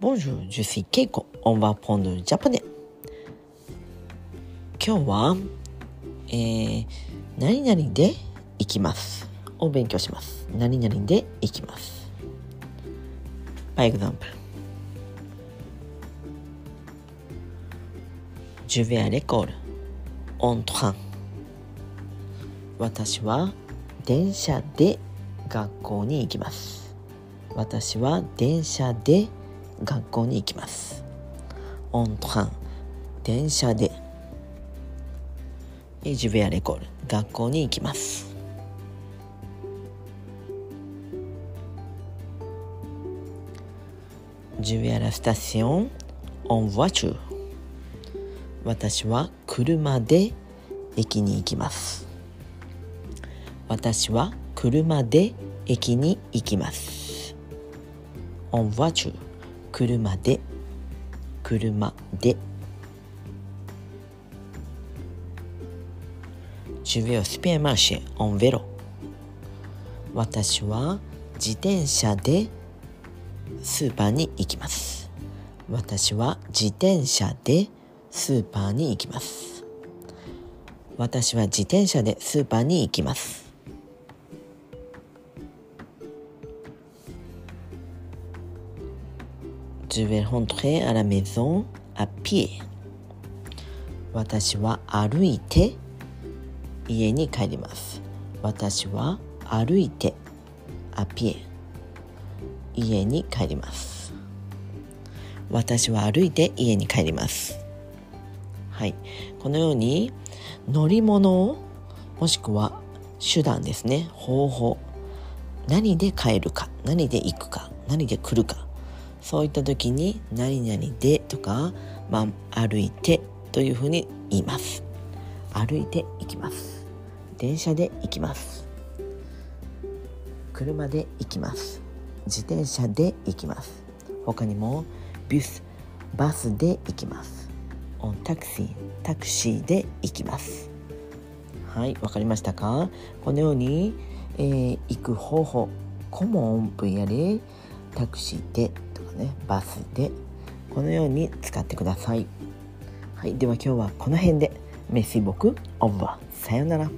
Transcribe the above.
ボンジュ、ジュシー、ケイコ、オンバーポンドジャパネ。今日は、えー、何々で行きます。を勉強します。何々で行きます。バイグザンプル。ジュベアレコール、オントラン。私は電車で学校に行きます。私は電車で学校に行きます。学校に行きます。オントラン電車で。ジュベアレコール学校に行きます。ジュベアラスタシオンオンワチュ私は車で駅に行きます。私は車で駅に行きます。en voiture 車で車で Je vais au supermarché en vélo 私は自転車でスーパーに行きます。私は自転車でスーパーに行きます。私は自転車でスーパーに行きます。Je vais rentrer à la maison à pied. 私は歩いて家に帰ります。私は歩いてアピエ家に帰ります。私は歩いて家に帰ります。はい。このように乗り物もしくは手段ですね。方法。何で帰るか、何で行くか、何で来るか。そういった時に「何々で」とか、まあ、歩いてというふうに言います。歩いて行きます。電車で行きます。車で行きます。自転車で行きます。他にもビュスバスで行きます。オンタクシータクシーで行きます。はいわかりましたか？このように、えー、行く方法コモン分野でタクシーでねバスでこのように使ってください。はいでは今日はこの辺で。メシボクオブはさようなら。